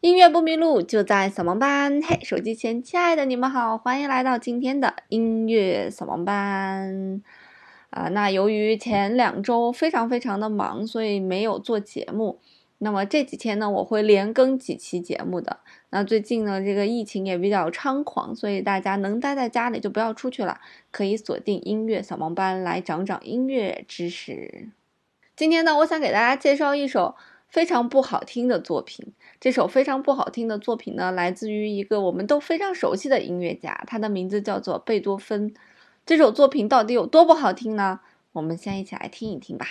音乐不迷路，就在扫盲班。嘿，手机前亲爱的你们好，欢迎来到今天的音乐扫盲班。啊，那由于前两周非常非常的忙，所以没有做节目。那么这几天呢，我会连更几期节目的。那最近呢，这个疫情也比较猖狂，所以大家能待在家里就不要出去了，可以锁定音乐扫盲班来长长音乐知识。今天呢，我想给大家介绍一首。非常不好听的作品。这首非常不好听的作品呢，来自于一个我们都非常熟悉的音乐家，他的名字叫做贝多芬。这首作品到底有多不好听呢？我们先一起来听一听吧。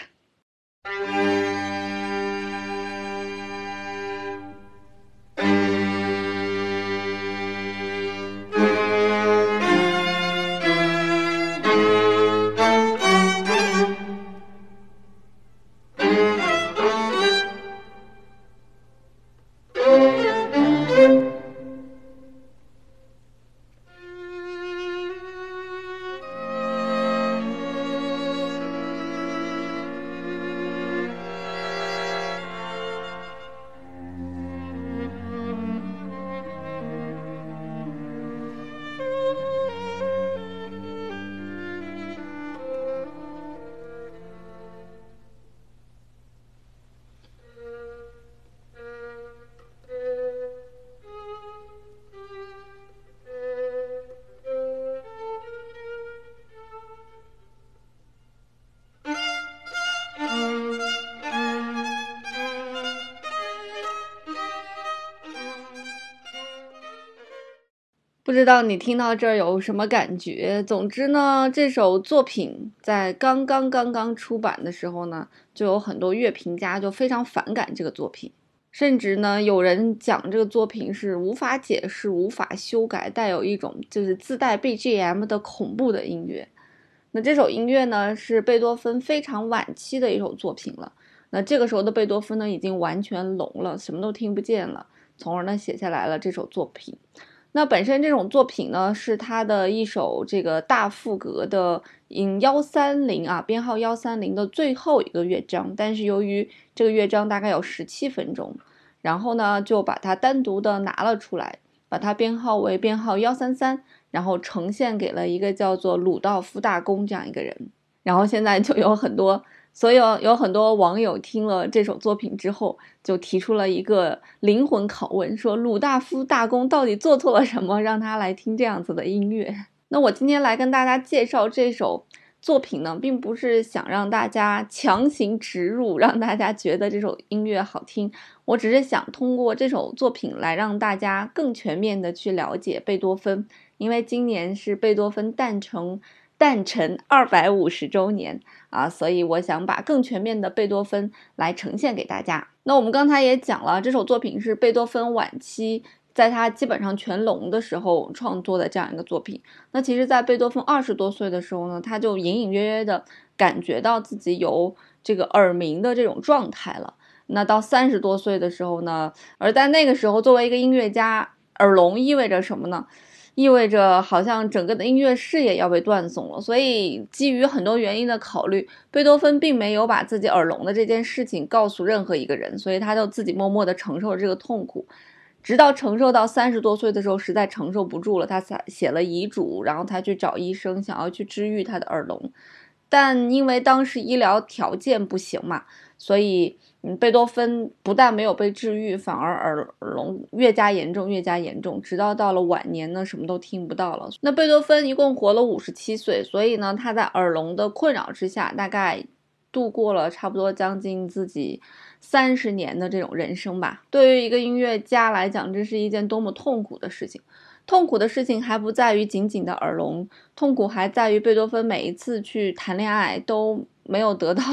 不知道你听到这儿有什么感觉？总之呢，这首作品在刚刚刚刚出版的时候呢，就有很多乐评家就非常反感这个作品，甚至呢，有人讲这个作品是无法解释、无法修改，带有一种就是自带 BGM 的恐怖的音乐。那这首音乐呢，是贝多芬非常晚期的一首作品了。那这个时候的贝多芬呢，已经完全聋了，什么都听不见了，从而呢，写下来了这首作品。那本身这种作品呢，是他的一首这个大赋格的嗯幺三零啊，编号幺三零的最后一个乐章。但是由于这个乐章大概有十七分钟，然后呢就把它单独的拿了出来，把它编号为编号幺三三，然后呈现给了一个叫做鲁道夫大公这样一个人。然后现在就有很多。所以有很多网友听了这首作品之后，就提出了一个灵魂拷问，说鲁大夫大公到底做错了什么，让他来听这样子的音乐？那我今天来跟大家介绍这首作品呢，并不是想让大家强行植入，让大家觉得这首音乐好听，我只是想通过这首作品来让大家更全面的去了解贝多芬，因为今年是贝多芬诞辰。诞辰二百五十周年啊，所以我想把更全面的贝多芬来呈现给大家。那我们刚才也讲了，这首作品是贝多芬晚期，在他基本上全聋的时候创作的这样一个作品。那其实，在贝多芬二十多岁的时候呢，他就隐隐约约的感觉到自己有这个耳鸣的这种状态了。那到三十多岁的时候呢，而在那个时候，作为一个音乐家，耳聋意味着什么呢？意味着好像整个的音乐事业要被断送了，所以基于很多原因的考虑，贝多芬并没有把自己耳聋的这件事情告诉任何一个人，所以他就自己默默地承受这个痛苦，直到承受到三十多岁的时候，实在承受不住了，他才写了遗嘱，然后他去找医生，想要去治愈他的耳聋，但因为当时医疗条件不行嘛，所以。嗯，贝多芬不但没有被治愈，反而耳聋越加严重，越加严重，直到到了晚年呢，什么都听不到了。那贝多芬一共活了五十七岁，所以呢，他在耳聋的困扰之下，大概度过了差不多将近自己三十年的这种人生吧。对于一个音乐家来讲，这是一件多么痛苦的事情！痛苦的事情还不在于仅仅的耳聋，痛苦还在于贝多芬每一次去谈恋爱都没有得到。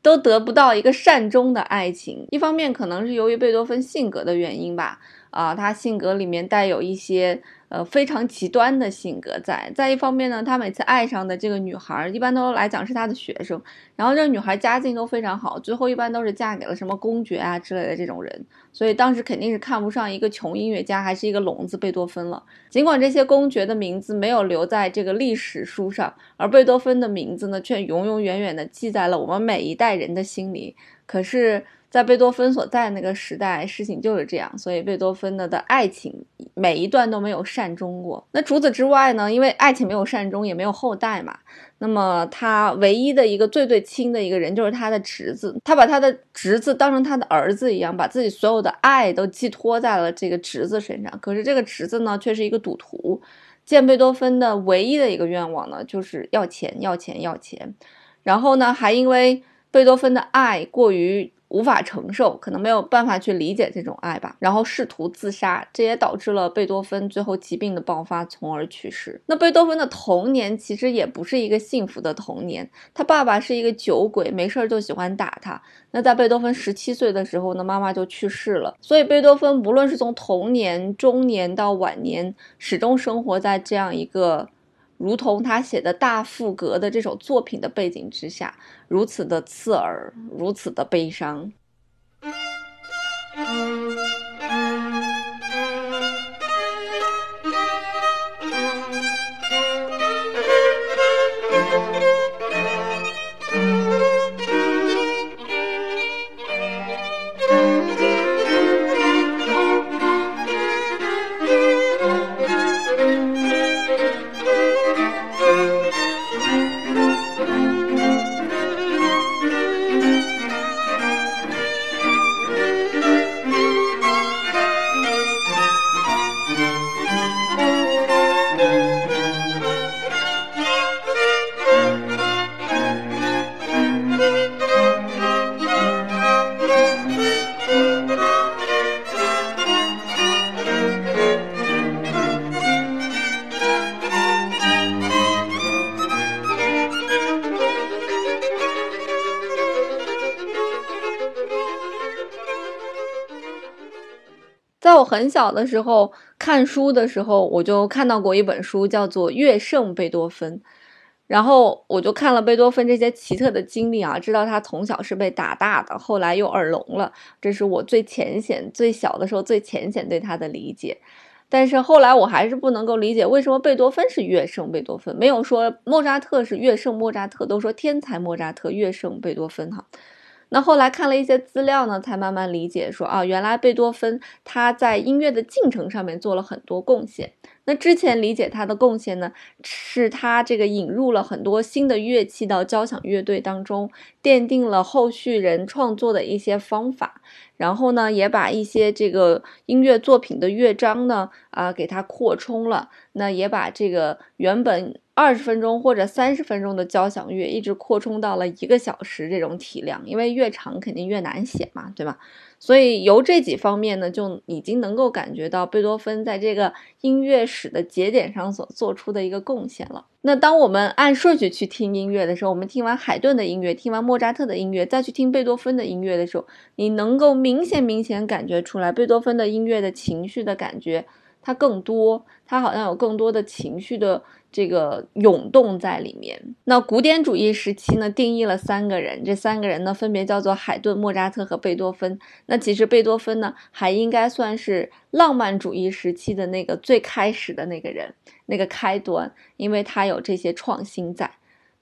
都得不到一个善终的爱情。一方面可能是由于贝多芬性格的原因吧，啊，他性格里面带有一些。呃，非常极端的性格在。再一方面呢，他每次爱上的这个女孩，一般都来讲是他的学生。然后这个女孩家境都非常好，最后一般都是嫁给了什么公爵啊之类的这种人。所以当时肯定是看不上一个穷音乐家，还是一个聋子贝多芬了。尽管这些公爵的名字没有留在这个历史书上，而贝多芬的名字呢，却永永远远的记在了我们每一代人的心里。可是在贝多芬所在那个时代，事情就是这样，所以贝多芬的的爱情每一段都没有善终过。那除此之外呢？因为爱情没有善终，也没有后代嘛。那么他唯一的一个最最亲的一个人就是他的侄子，他把他的侄子当成他的儿子一样，把自己所有的爱都寄托在了这个侄子身上。可是这个侄子呢，却是一个赌徒，见贝多芬的唯一的一个愿望呢，就是要钱，要钱，要钱。然后呢，还因为贝多芬的爱过于。无法承受，可能没有办法去理解这种爱吧，然后试图自杀，这也导致了贝多芬最后疾病的爆发，从而去世。那贝多芬的童年其实也不是一个幸福的童年，他爸爸是一个酒鬼，没事儿就喜欢打他。那在贝多芬十七岁的时候呢，妈妈就去世了，所以贝多芬无论是从童年、中年到晚年，始终生活在这样一个。如同他写的大赋格的这首作品的背景之下，如此的刺耳，如此的悲伤。在我很小的时候看书的时候，我就看到过一本书，叫做《乐圣贝多芬》，然后我就看了贝多芬这些奇特的经历啊，知道他从小是被打大的，后来又耳聋了，这是我最浅显、最小的时候最浅显对他的理解。但是后来我还是不能够理解，为什么贝多芬是乐圣贝多芬，没有说莫扎特是乐圣莫扎特，都说天才莫扎特，乐圣贝多芬哈。那后来看了一些资料呢，才慢慢理解说啊，原来贝多芬他在音乐的进程上面做了很多贡献。那之前理解他的贡献呢，是他这个引入了很多新的乐器到交响乐队当中，奠定了后续人创作的一些方法。然后呢，也把一些这个音乐作品的乐章呢，啊，给它扩充了。那也把这个原本。二十分钟或者三十分钟的交响乐，一直扩充到了一个小时这种体量，因为越长肯定越难写嘛，对吧？所以由这几方面呢，就已经能够感觉到贝多芬在这个音乐史的节点上所做出的一个贡献了。那当我们按顺序去听音乐的时候，我们听完海顿的音乐，听完莫扎特的音乐，再去听贝多芬的音乐的时候，你能够明显明显感觉出来，贝多芬的音乐的情绪的感觉它更多，它好像有更多的情绪的。这个涌动在里面。那古典主义时期呢，定义了三个人，这三个人呢，分别叫做海顿、莫扎特和贝多芬。那其实贝多芬呢，还应该算是浪漫主义时期的那个最开始的那个人，那个开端，因为他有这些创新在。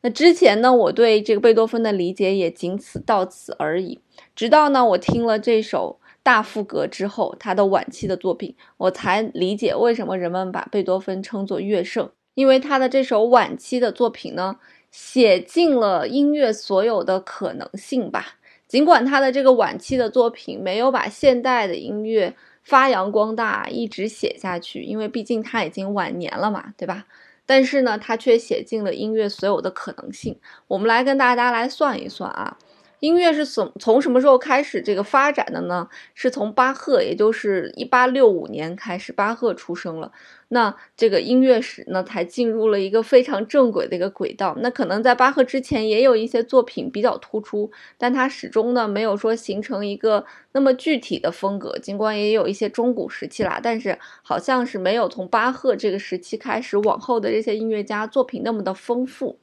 那之前呢，我对这个贝多芬的理解也仅此到此而已。直到呢，我听了这首大赋格之后，他的晚期的作品，我才理解为什么人们把贝多芬称作乐圣。因为他的这首晚期的作品呢，写尽了音乐所有的可能性吧。尽管他的这个晚期的作品没有把现代的音乐发扬光大，一直写下去，因为毕竟他已经晚年了嘛，对吧？但是呢，他却写尽了音乐所有的可能性。我们来跟大家来算一算啊。音乐是从从什么时候开始这个发展的呢？是从巴赫，也就是一八六五年开始，巴赫出生了。那这个音乐史呢，才进入了一个非常正轨的一个轨道。那可能在巴赫之前也有一些作品比较突出，但它始终呢没有说形成一个那么具体的风格。尽管也有一些中古时期啦，但是好像是没有从巴赫这个时期开始往后的这些音乐家作品那么的丰富。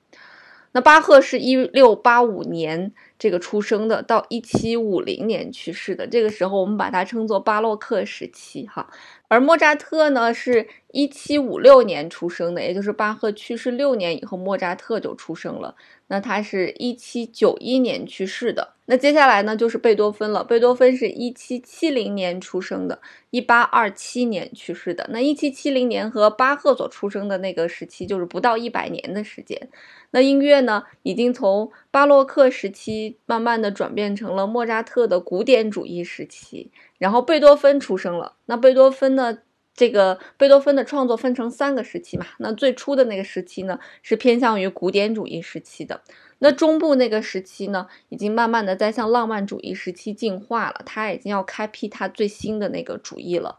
那巴赫是一六八五年这个出生的，到一七五零年去世的。这个时候我们把它称作巴洛克时期，哈。而莫扎特呢，是一七五六年出生的，也就是巴赫去世六年以后，莫扎特就出生了。那他是一七九一年去世的。那接下来呢，就是贝多芬了。贝多芬是一七七零年出生的，一八二七年去世的。那一七七零年和巴赫所出生的那个时期，就是不到一百年的时间。那音乐呢，已经从巴洛克时期慢慢的转变成了莫扎特的古典主义时期。然后贝多芬出生了。那贝多芬呢？这个贝多芬的创作分成三个时期嘛，那最初的那个时期呢，是偏向于古典主义时期的。那中部那个时期呢，已经慢慢的在向浪漫主义时期进化了，他已经要开辟他最新的那个主义了。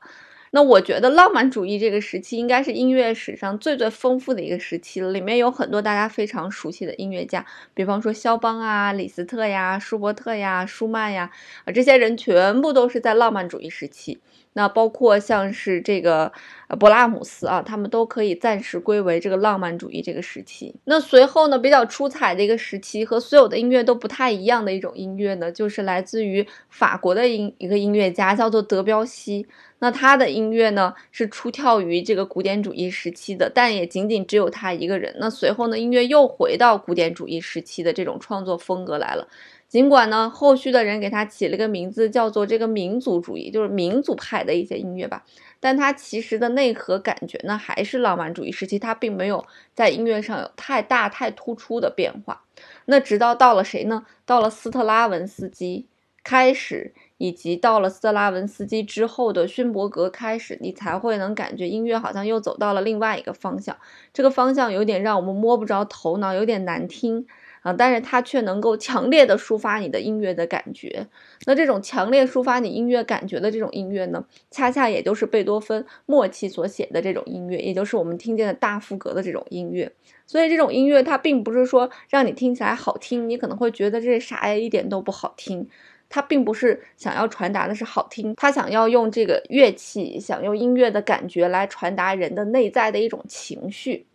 那我觉得浪漫主义这个时期应该是音乐史上最最丰富的一个时期了，里面有很多大家非常熟悉的音乐家，比方说肖邦啊、李斯特呀、舒伯特呀、舒曼呀，啊，这些人全部都是在浪漫主义时期。那包括像是这个勃拉姆斯啊，他们都可以暂时归为这个浪漫主义这个时期。那随后呢，比较出彩的一个时期和所有的音乐都不太一样的一种音乐呢，就是来自于法国的音一个音乐家叫做德彪西。那他的音乐呢是出跳于这个古典主义时期的，但也仅仅只有他一个人。那随后呢，音乐又回到古典主义时期的这种创作风格来了。尽管呢，后续的人给他起了个名字，叫做这个民族主义，就是民族派的一些音乐吧。但它其实的内核感觉呢，还是浪漫主义时期，它并没有在音乐上有太大太突出的变化。那直到到了谁呢？到了斯特拉文斯基开始，以及到了斯特拉文斯基之后的勋伯格开始，你才会能感觉音乐好像又走到了另外一个方向。这个方向有点让我们摸不着头脑，有点难听。啊，但是它却能够强烈的抒发你的音乐的感觉。那这种强烈抒发你音乐感觉的这种音乐呢，恰恰也就是贝多芬末期所写的这种音乐，也就是我们听见的大副格的这种音乐。所以这种音乐它并不是说让你听起来好听，你可能会觉得这啥呀，一点都不好听。它并不是想要传达的是好听，它想要用这个乐器，想用音乐的感觉来传达人的内在的一种情绪。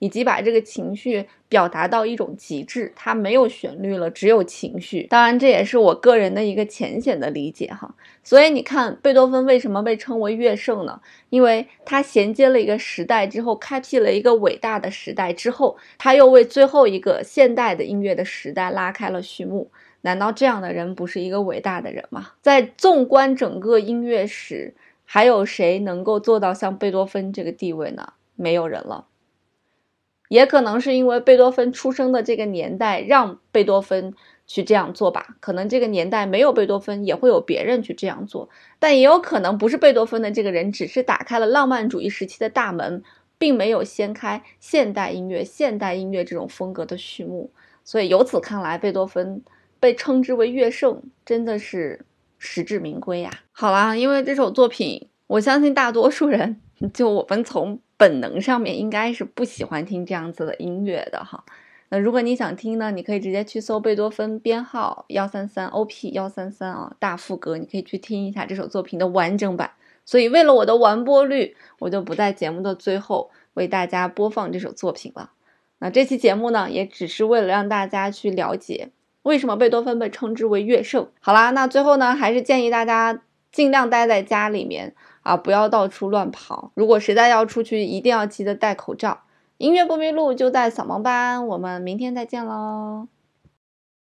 以及把这个情绪表达到一种极致，它没有旋律了，只有情绪。当然，这也是我个人的一个浅显的理解哈。所以你看，贝多芬为什么被称为乐圣呢？因为他衔接了一个时代之后，开辟了一个伟大的时代之后，他又为最后一个现代的音乐的时代拉开了序幕。难道这样的人不是一个伟大的人吗？在纵观整个音乐史，还有谁能够做到像贝多芬这个地位呢？没有人了。也可能是因为贝多芬出生的这个年代让贝多芬去这样做吧，可能这个年代没有贝多芬也会有别人去这样做，但也有可能不是贝多芬的这个人，只是打开了浪漫主义时期的大门，并没有掀开现代音乐、现代音乐这种风格的序幕。所以由此看来，贝多芬被称之为乐圣，真的是实至名归呀。好啦，因为这首作品，我相信大多数人，就我们从。本能上面应该是不喜欢听这样子的音乐的哈。那如果你想听呢，你可以直接去搜贝多芬编号幺三三 OP 幺三三啊，大副歌，你可以去听一下这首作品的完整版。所以为了我的完播率，我就不在节目的最后为大家播放这首作品了。那这期节目呢，也只是为了让大家去了解为什么贝多芬被称之为乐圣。好啦，那最后呢，还是建议大家尽量待在家里面。啊，不要到处乱跑。如果实在要出去，一定要记得戴口罩。音乐不迷路就在扫盲班，我们明天再见喽。